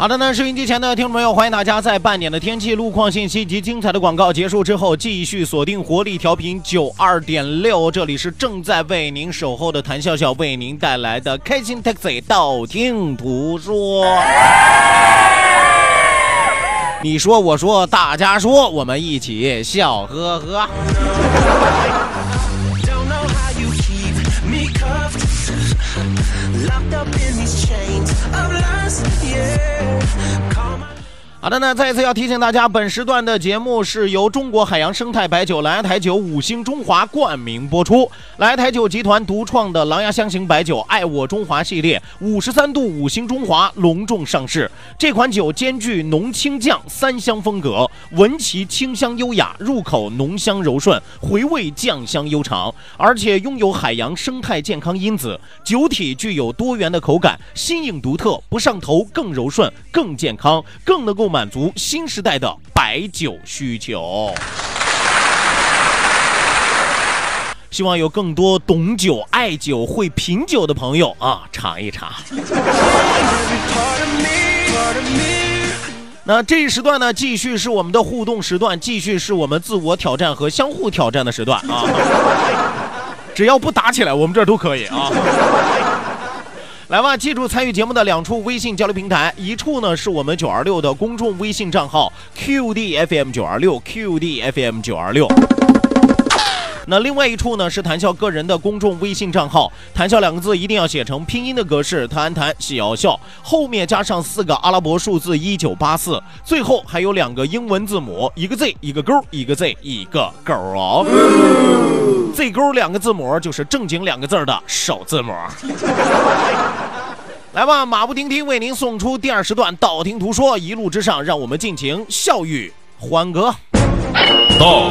好的呢，收音机前的听众朋友，欢迎大家在半点的天气、路况信息及精彩的广告结束之后，继续锁定活力调频九二点六，这里是正在为您守候的谭笑笑为您带来的开心 Taxi，道听途说。你说，我说，大家说，我们一起笑呵呵。好的呢，再一次要提醒大家，本时段的节目是由中国海洋生态白酒蓝台酒五星中华冠名播出。蓝台酒集团独创的狼牙香型白酒“爱我中华”系列，五十三度五星中华隆重上市。这款酒兼具浓清酱三香风格，闻其清香优雅，入口浓香柔顺，回味酱香悠长，而且拥有海洋生态健康因子。酒体具有多元的口感，新颖独特，不上头，更柔顺，更健康，更能够。满足新时代的白酒需求，希望有更多懂酒、爱酒、会品酒的朋友啊，尝一尝。那这一时段呢，继续是我们的互动时段，继续是我们自我挑战和相互挑战的时段啊。只要不打起来，我们这都可以啊。来吧，记住参与节目的两处微信交流平台，一处呢是我们九二六的公众微信账号 QDFM 九二六 QDFM 九二六。那另外一处呢是谈笑个人的公众微信账号，谈笑两个字一定要写成拼音的格式，谈谈笑笑，后面加上四个阿拉伯数字一九八四，最后还有两个英文字母，一个 Z 一个勾，一个 Z 一个勾哦。Z 勾两个字母就是正经两个字的首字母。来吧，马不停蹄为您送出第二时段，道听途说，一路之上，让我们尽情笑语欢歌。道，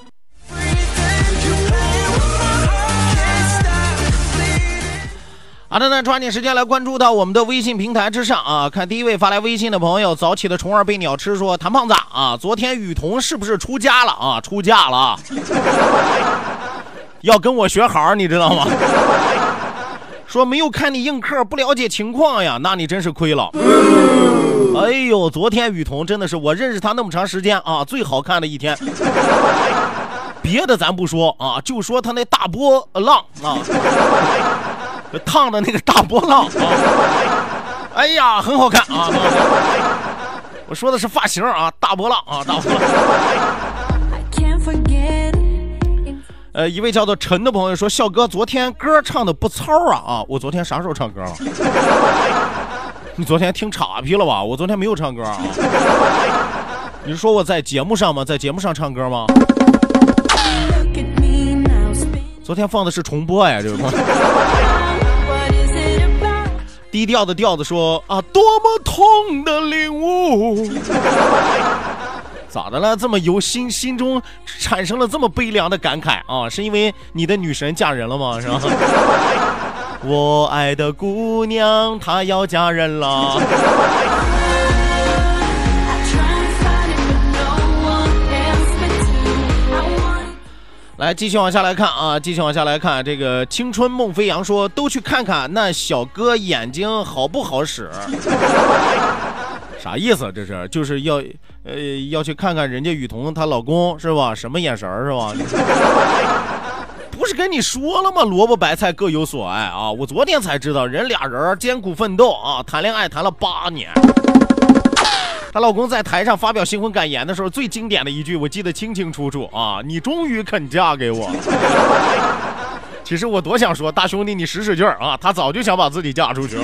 好的，那抓紧时间来关注到我们的微信平台之上啊！看第一位发来微信的朋友，早起的虫儿被鸟吃说：“谭胖子啊，昨天雨桐是不是出家了啊？出嫁了，要跟我学好，你知道吗？” 说没有看你映客，不了解情况呀，那你真是亏了。哎呦，昨天雨桐真的是我认识他那么长时间啊，最好看的一天。别的咱不说啊，就说他那大波浪啊，烫的那个大波浪啊，哎呀，很好看啊。我说的是发型啊，大波浪啊，大波浪。呃，一位叫做陈的朋友说：“笑哥，昨天歌唱的不糙啊啊！我昨天啥时候唱歌了？你昨天听岔劈了吧？我昨天没有唱歌啊！你是说我在节目上吗？在节目上唱歌吗？昨天放的是重播呀，这个。低调的调子说啊，多么痛的领悟。” 咋的了？这么由心心中产生了这么悲凉的感慨啊？是因为你的女神嫁人了吗？是吧？我爱的姑娘她要嫁人了。来，继续往下来看啊，继续往下来看。这个青春梦飞扬说，都去看看那小哥眼睛好不好使？啥意思？这是就是要呃要去看看人家雨桐她老公是吧？什么眼神是吧？不是跟你说了吗？萝卜白菜各有所爱啊！我昨天才知道，人俩人艰苦奋斗啊，谈恋爱谈了八年。她老公在台上发表新婚感言的时候，最经典的一句我记得清清楚楚啊！你终于肯嫁给我。其实我多想说，大兄弟你使使劲儿啊！他早就想把自己嫁出去了。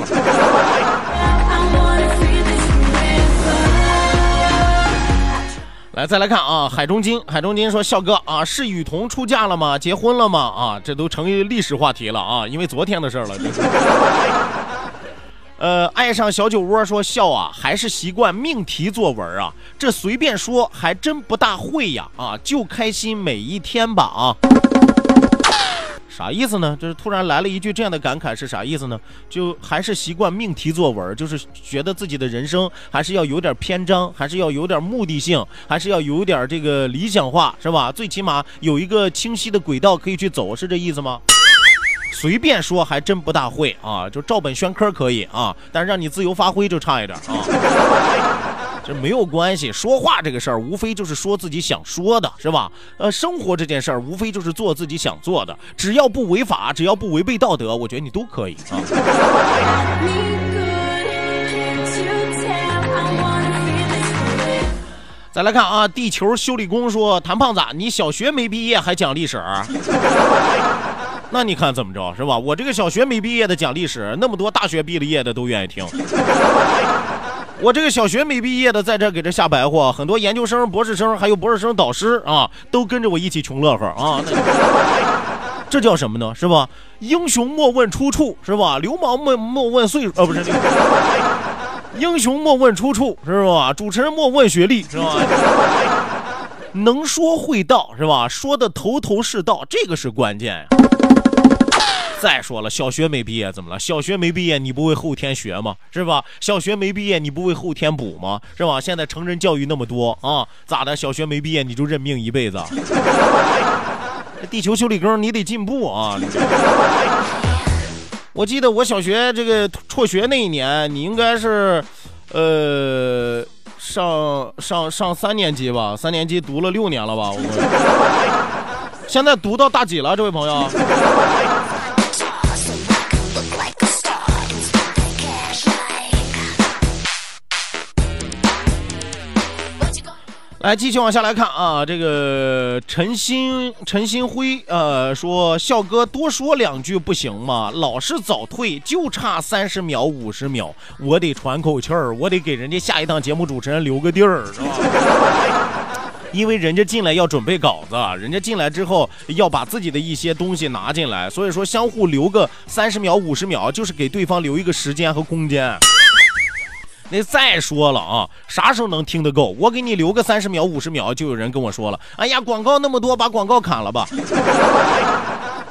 来，再来看啊，海中金，海中金说，笑哥啊，是雨桐出嫁了吗？结婚了吗？啊，这都成为历史话题了啊，因为昨天的事儿了。呃，爱上小酒窝说笑啊，还是习惯命题作文啊，这随便说还真不大会呀啊，就开心每一天吧啊。啥意思呢？就是突然来了一句这样的感慨是啥意思呢？就还是习惯命题作文，就是觉得自己的人生还是要有点篇章，还是要有点目的性，还是要有点这个理想化，是吧？最起码有一个清晰的轨道可以去走，是这意思吗？随便说还真不大会啊，就照本宣科可以啊，但是让你自由发挥就差一点啊。这没有关系，说话这个事儿无非就是说自己想说的，是吧？呃，生活这件事儿无非就是做自己想做的，只要不违法，只要不违背道德，我觉得你都可以啊。再来看啊，地球修理工说：“谭胖子，你小学没毕业还讲历史？那你看怎么着，是吧？我这个小学没毕业的讲历史，那么多大学毕了业的都愿意听。”我这个小学没毕业的在这给这瞎白话，很多研究生、博士生还有博士生导师啊，都跟着我一起穷乐呵啊。这叫什么呢？是吧？英雄莫问出处，是吧？流氓莫莫问岁数，呃，不是。英雄莫问出处，是吧？主持人莫问学历，是吧？能说会道，是吧？说的头头是道，这个是关键呀。再说了，小学没毕业怎么了？小学没毕业你不为后天学吗？是吧？小学没毕业你不为后天补吗？是吧？现在成人教育那么多啊，咋的？小学没毕业你就认命一辈子？地球修理工你得进步啊！我记得我小学这个辍学那一年，你应该是，呃，上上上三年级吧？三年级读了六年了吧？我现在读到大几了？这位朋友？来，继续往下来看啊，这个陈新陈新辉呃说，笑哥多说两句不行吗？老是早退，就差三十秒五十秒，我得喘口气儿，我得给人家下一档节目主持人留个地儿，是吧？因为人家进来要准备稿子，人家进来之后要把自己的一些东西拿进来，所以说相互留个三十秒五十秒，就是给对方留一个时间和空间。那再说了啊，啥时候能听得够？我给你留个三十秒、五十秒，就有人跟我说了：“哎呀，广告那么多，把广告砍了吧。”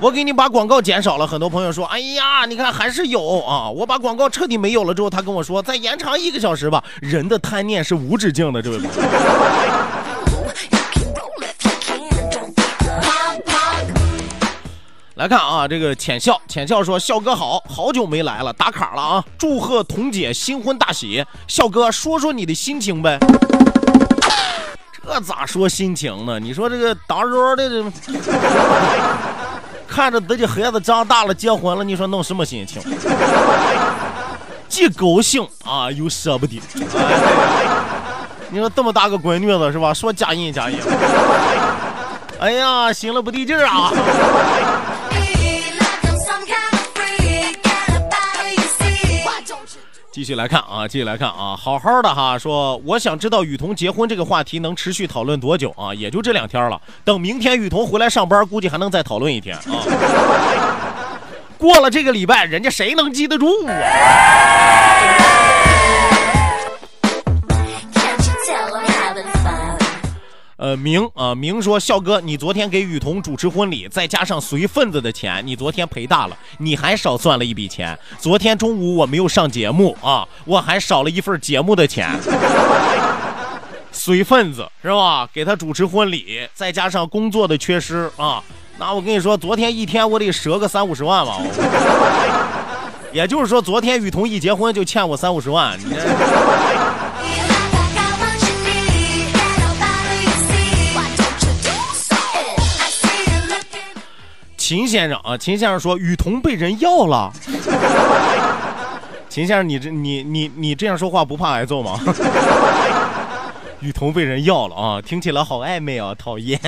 我给你把广告减少了，很多朋友说：“哎呀，你看还是有啊。”我把广告彻底没有了之后，他跟我说：“再延长一个小时吧。”人的贪念是无止境的，这位朋友。来看啊，这个浅笑浅笑说：“笑哥好，好久没来了，打卡了啊！祝贺彤姐新婚大喜，笑哥说说你的心情呗。这咋说心情呢？你说这个当时的这，看着自己孩子长大了结婚了，你说弄什么心情？既高兴啊，又舍不得。你说这么大个闺女子是吧？说加印加印。哎呀，行了不对劲啊。”继续来看啊，继续来看啊，好好的哈，说我想知道雨桐结婚这个话题能持续讨论多久啊？也就这两天了，等明天雨桐回来上班，估计还能再讨论一天啊。过了这个礼拜，人家谁能记得住啊？呃，明啊，明说，笑哥，你昨天给雨桐主持婚礼，再加上随份子的钱，你昨天赔大了，你还少算了一笔钱。昨天中午我没有上节目啊，我还少了一份节目的钱。随份子是吧？给他主持婚礼，再加上工作的缺失啊，那我跟你说，昨天一天我得折个三五十万吧。也就是说，昨天雨桐一结婚就欠我三五十万。你这秦先生啊，秦先生说雨桐被人要了。秦先生，你这你你你这样说话不怕挨揍吗？雨桐被人要了啊，听起来好暧昧啊，讨厌。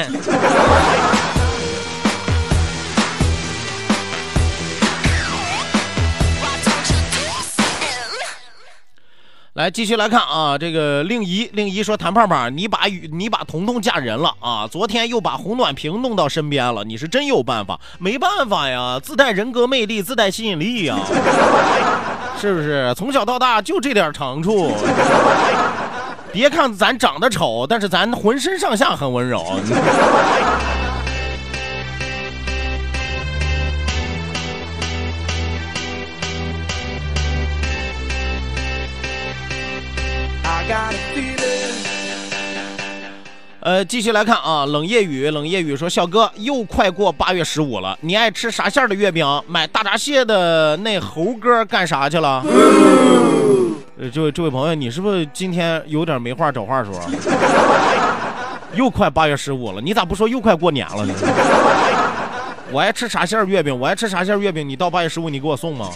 来，继续来看啊，这个令仪，令仪说：“谭胖胖，你把雨，你把彤彤嫁人了啊！昨天又把红暖瓶弄到身边了，你是真有办法？没办法呀，自带人格魅力，自带吸引力呀，是不是？从小到大就这点长处。别看咱长得丑，但是咱浑身上下很温柔。”呃，继续来看啊，冷夜雨，冷夜雨说：“笑哥，又快过八月十五了，你爱吃啥馅的月饼？买大闸蟹的那猴哥干啥去了？”呃，这位这位朋友，你是不是今天有点没话找话说？又快八月十五了，你咋不说又快过年了呢？我爱吃啥馅月饼？我爱吃啥馅月饼？你到八月十五你给我送吗？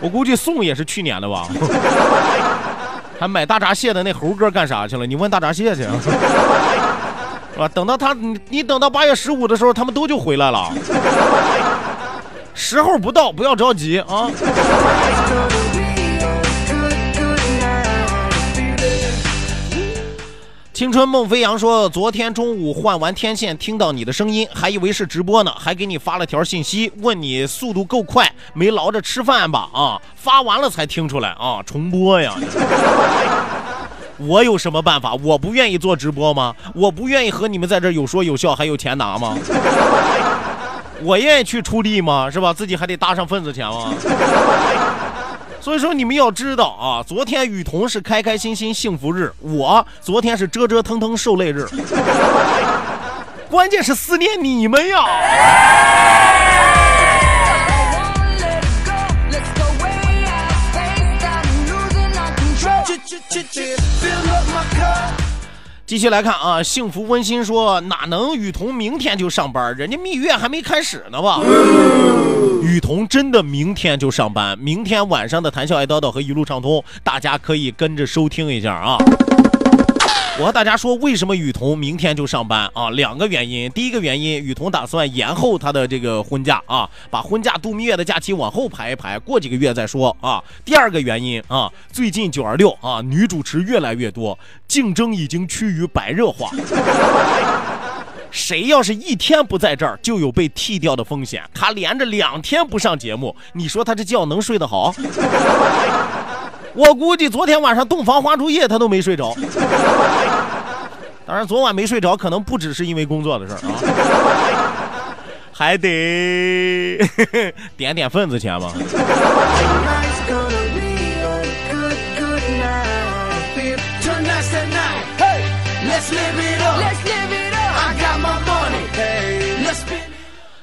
我估计送也是去年的吧。还买大闸蟹的那猴哥干啥去了？你问大闸蟹去，是吧？等到他，你你等到八月十五的时候，他们都就回来了。时候不到，不要着急啊。青春梦飞扬说：“昨天中午换完天线，听到你的声音，还以为是直播呢，还给你发了条信息，问你速度够快，没捞着吃饭吧？啊，发完了才听出来啊，重播呀！我有什么办法？我不愿意做直播吗？我不愿意和你们在这有说有笑，还有钱拿吗？我愿意去出力吗？是吧？自己还得搭上份子钱吗？”所以说你们要知道啊，昨天雨桐是开开心心幸福日，我昨天是折折腾腾受累日，关键是思念你们呀。继续来看啊，幸福温馨说哪能雨桐明天就上班？人家蜜月还没开始呢吧？雨桐真的明天就上班，明天晚上的谈笑爱叨叨和一路畅通，大家可以跟着收听一下啊。我和大家说，为什么雨桐明天就上班啊？两个原因。第一个原因，雨桐打算延后她的这个婚假啊，把婚假度蜜月的假期往后排一排，过几个月再说啊。第二个原因啊，最近九二六啊，女主持越来越多，竞争已经趋于白热化。谁要是一天不在这儿，就有被剃掉的风险。他连着两天不上节目，你说他这觉能睡得好？我估计昨天晚上洞房花烛夜他都没睡着。当然，昨晚没睡着，可能不只是因为工作的事儿啊，还得 点点份子钱吧。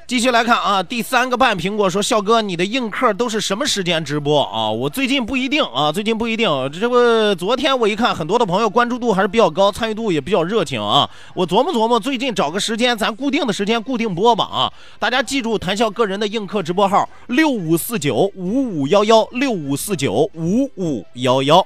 继续来看啊，第三个半苹果说：“笑哥，你的映客都是什么时间直播啊？我最近不一定啊，最近不一定。这不，昨天我一看，很多的朋友关注度还是比较高，参与度也比较热情啊。我琢磨琢磨，最近找个时间，咱固定的时间固定播吧啊！大家记住，谈笑个人的映客直播号：六五四九五五幺幺六五四九五五幺幺。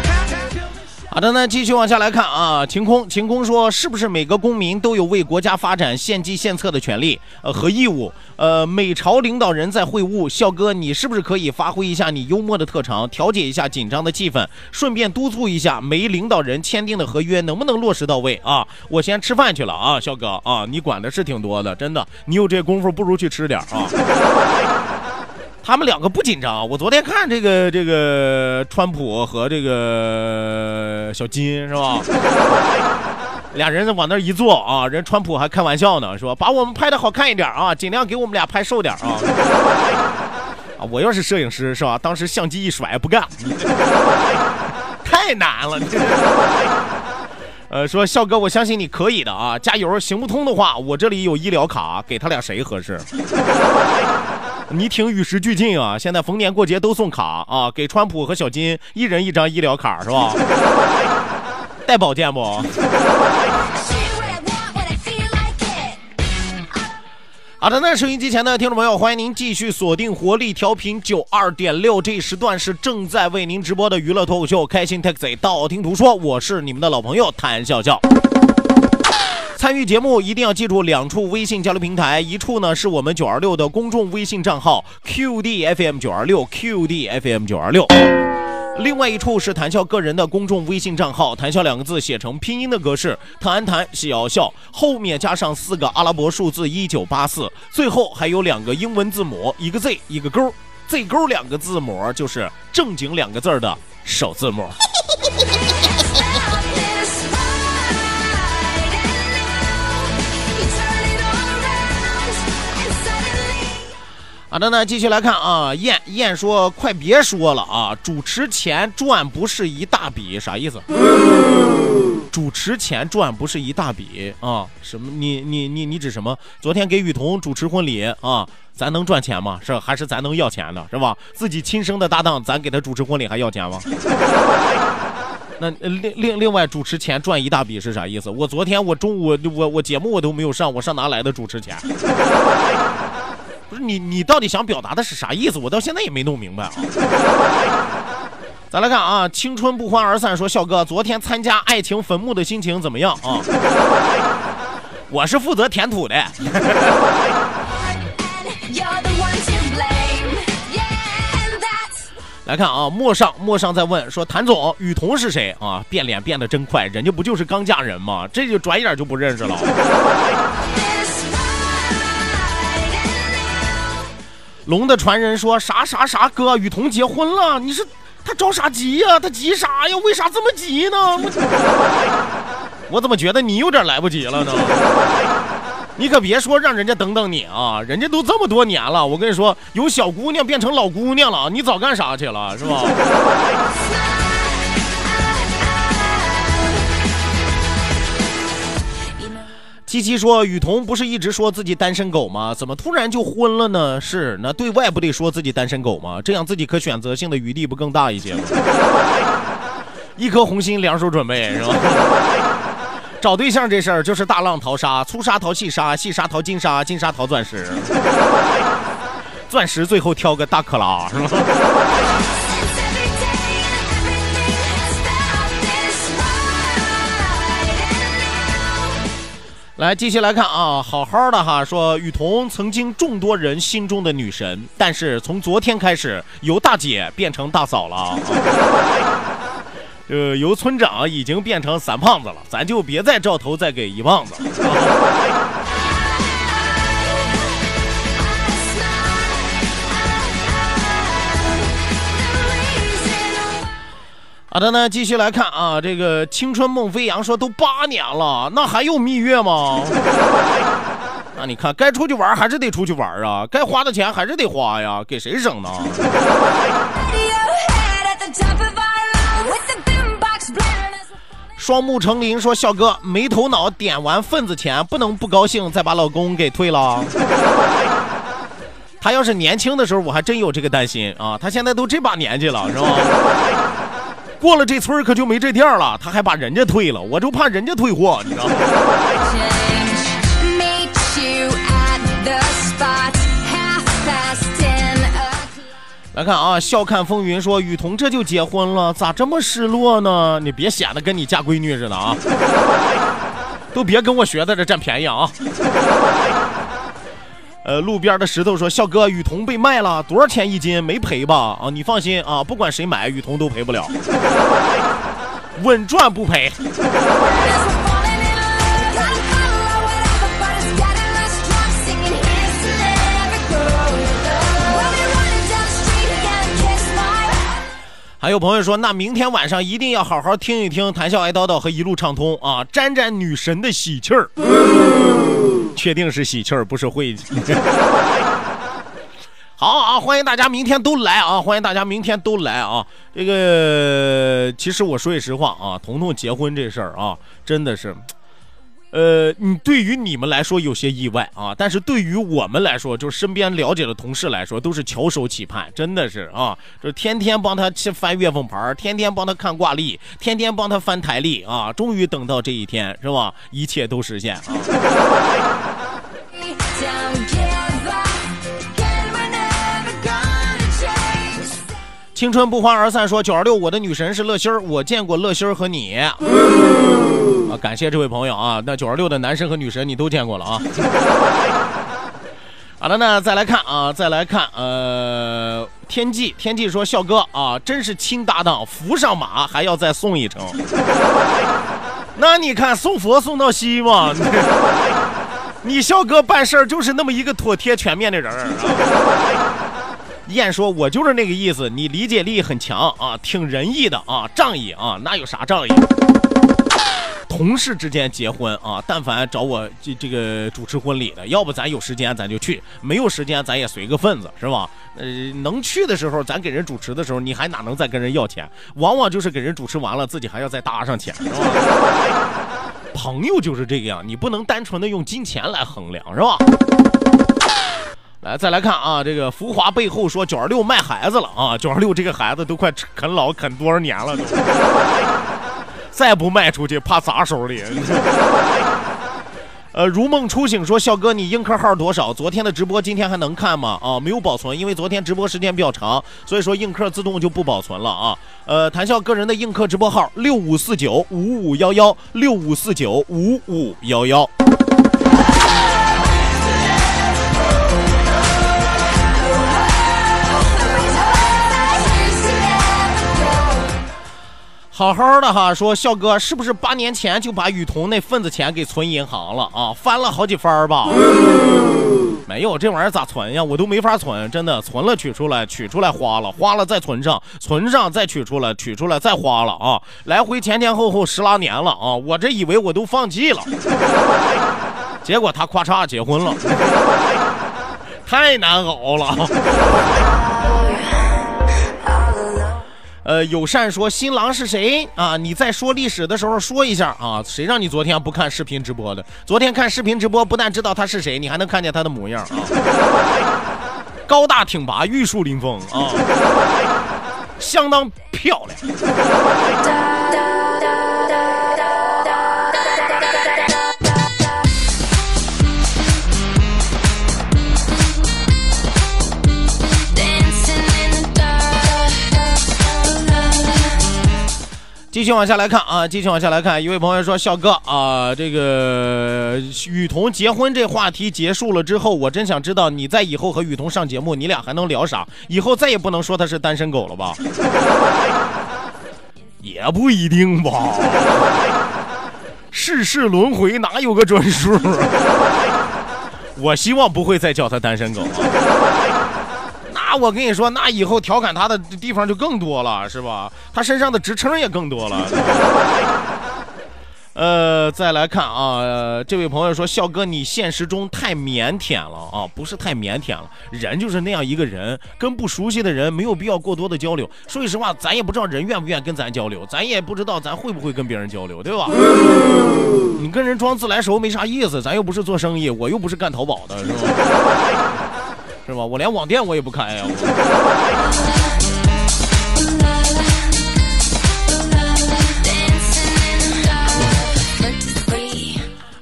好的，那继续往下来看啊。晴空，晴空说，是不是每个公民都有为国家发展献计献策的权利呃和义务？呃，美朝领导人在会晤，笑哥，你是不是可以发挥一下你幽默的特长，调节一下紧张的气氛，顺便督促一下美领导人签订的合约能不能落实到位啊？我先吃饭去了啊，笑哥啊，你管的是挺多的，真的，你有这功夫不如去吃点啊。他们两个不紧张。我昨天看这个这个川普和这个小金是吧？俩人往那一坐啊，人川普还开玩笑呢，说把我们拍的好看一点啊，尽量给我们俩拍瘦点啊。啊，我要是摄影师是吧？当时相机一甩，不干，太难了。呃，说笑哥，我相信你可以的啊，加油！行不通的话，我这里有医疗卡，给他俩谁合适？你挺与时俱进啊！现在逢年过节都送卡啊，给川普和小金一人一张医疗卡是吧？带保健不？好的，那收音机前的听众朋友，欢迎您继续锁定活力调频九二点六，这一时段是正在为您直播的娱乐脱口秀《开心 Taxi》，道听途说，我是你们的老朋友谭笑笑。参与节目一定要记住两处微信交流平台，一处呢是我们九二六的公众微信账号 QDFM 九二六 QDFM 九二六。另外一处是谈笑个人的公众微信账号，谈笑两个字写成拼音的格式，谈谈笑笑，后面加上四个阿拉伯数字一九八四，最后还有两个英文字母，一个 Z 一个勾，Z 勾两个字母就是正经两个字的首字母。嘿嘿嘿嘿好的，那继续来看啊，燕燕说：“快别说了啊，主持钱赚不是一大笔，啥意思？主持钱赚不是一大笔啊？什么？你你你你指什么？昨天给雨桐主持婚礼啊，咱能赚钱吗？是还是咱能要钱的，是吧？自己亲生的搭档，咱给他主持婚礼还要钱吗？那另另另外，主持钱赚一大笔是啥意思？我昨天我中午我我节目我都没有上，我上哪来的主持钱？”不是你，你到底想表达的是啥意思？我到现在也没弄明白啊。再来看啊，青春不欢而散。说笑哥，昨天参加爱情坟墓的心情怎么样啊？我是负责填土的。来看啊，陌上陌上在问说，谭总，雨桐是谁啊？变脸变得真快，人家不就是刚嫁人吗？这就转眼就不认识了。龙的传人说啥啥啥哥，雨桐结婚了，你是他着啥急呀？他急啥呀？为啥这么急呢？我怎么觉得你有点来不及了呢？你可别说让人家等等你啊，人家都这么多年了，我跟你说，有小姑娘变成老姑娘了，你早干啥去了，是吧？七七说：“雨桐不是一直说自己单身狗吗？怎么突然就婚了呢？是那对外不得说自己单身狗吗？这样自己可选择性的余地不更大一些吗？一颗红心，两手准备，是吧？找对象这事儿就是大浪淘沙，粗沙淘细沙，细沙淘金沙，金沙淘钻石，钻石最后挑个大克拉，是吧？”来，继续来看啊，好好的哈，说雨桐曾经众多人心中的女神，但是从昨天开始，由大姐变成大嫂了，呃，由村长已经变成三胖子了，咱就别再照头再给一棒子。好的呢，继续来看啊，这个青春梦飞扬说都八年了，那还用蜜月吗？那你看，该出去玩还是得出去玩啊，该花的钱还是得花呀，给谁省呢？双目成林说，笑哥没头脑点完份子钱，不能不高兴，再把老公给退了。他要是年轻的时候，我还真有这个担心啊，他现在都这把年纪了，是吧？过了这村可就没这店了，他还把人家退了，我就怕人家退货，你知道吗？来看啊，笑看风云说雨桐这就结婚了，咋这么失落呢？你别显得跟你嫁闺女似的啊！都别跟我学在这占便宜啊！呃，路边的石头说：“笑哥，雨桐被卖了，多少钱一斤？没赔吧？啊，你放心啊，不管谁买，雨桐都赔不了，稳赚不赔。”还有朋友说，那明天晚上一定要好好听一听《谈笑爱叨叨》和一路畅通啊，沾沾女神的喜气儿。确定是喜气儿，不是晦气。好啊，欢迎大家明天都来啊！欢迎大家明天都来啊！这个，其实我说句实话啊，彤彤结婚这事儿啊，真的是。呃，你对于你们来说有些意外啊，但是对于我们来说，就是身边了解的同事来说，都是翘首企盼，真的是啊，就天天帮他去翻月份牌，天天帮他看挂历，天天帮他翻台历啊，终于等到这一天，是吧？一切都实现啊。青春不欢而散，说九二六，我的女神是乐心儿，我见过乐心儿和你啊，感谢这位朋友啊，那九二六的男神和女神你都见过了啊。好了，那再来看啊，再来看，呃，天际，天际说笑哥啊，真是亲搭档，扶上马还要再送一程。那你看送佛送到西嘛，你笑哥办事儿就是那么一个妥帖全面的人儿。燕说：“我就是那个意思，你理解力很强啊，挺仁义的啊，仗义啊，那有啥仗义？同事之间结婚啊，但凡找我这这个主持婚礼的，要不咱有时间咱就去，没有时间咱也随个份子，是吧？呃，能去的时候，咱给人主持的时候，你还哪能再跟人要钱？往往就是给人主持完了，自己还要再搭上钱，是吧？朋友就是这个样，你不能单纯的用金钱来衡量，是吧？”来，再来看啊，这个浮华背后说九二六卖孩子了啊，九二六这个孩子都快啃老啃多少年了都，再不卖出去怕砸手里。呃，如梦初醒说笑哥，你映客号多少？昨天的直播今天还能看吗？啊，没有保存，因为昨天直播时间比较长，所以说映客自动就不保存了啊。呃，谈笑个人的映客直播号六五四九五五幺幺六五四九五五幺幺。好好的哈，说笑哥是不是八年前就把雨桐那份子钱给存银行了啊？翻了好几番吧？没有，这玩意儿咋存呀？我都没法存，真的存了取出来，取出来花了，花了再存上，存上再取出来，取出来再花了啊！来回前前后后十来年了啊！我这以为我都放弃了，结果他咔嚓结婚了，太难熬了。呃，友善说新郎是谁啊？你在说历史的时候说一下啊。谁让你昨天不看视频直播的？昨天看视频直播，不但知道他是谁，你还能看见他的模样啊。高大挺拔，玉树临风啊，相当漂亮。继续往下来看啊，继续往下来看，一位朋友说：“笑哥啊，这个雨桐结婚这话题结束了之后，我真想知道你在以后和雨桐上节目，你俩还能聊啥？以后再也不能说他是单身狗了吧？也不一定吧，世事轮回哪有个准数？我希望不会再叫他单身狗。”那我跟你说，那以后调侃他的地方就更多了，是吧？他身上的职称也更多了。呃，再来看啊，这位朋友说，笑哥你现实中太腼腆了啊，不是太腼腆了，人就是那样一个人，跟不熟悉的人没有必要过多的交流。说句实话，咱也不知道人愿不愿意跟咱交流，咱也不知道咱会不会跟别人交流，对吧？你跟人装自来熟没啥意思，咱又不是做生意，我又不是干淘宝的，是吧？是吧？我连网店我也不开呀。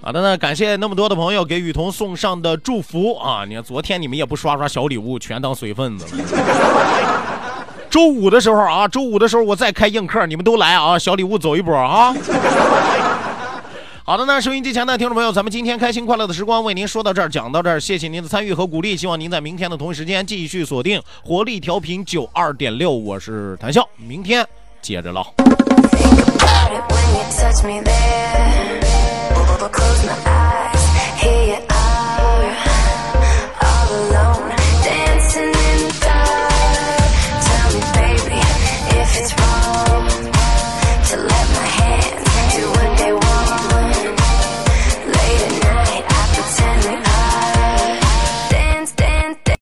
好的呢，感谢那么多的朋友给雨桐送上的祝福啊！你看昨天你们也不刷刷小礼物，全当随份子了。周五的时候啊，周五的时候我再开映客，你们都来啊，小礼物走一波啊！好的那，收音机前的听众朋友，咱们今天开心快乐的时光为您说到这儿，讲到这儿，谢谢您的参与和鼓励，希望您在明天的同一时间继续锁定活力调频九二点六，我是谭笑，明天接着唠。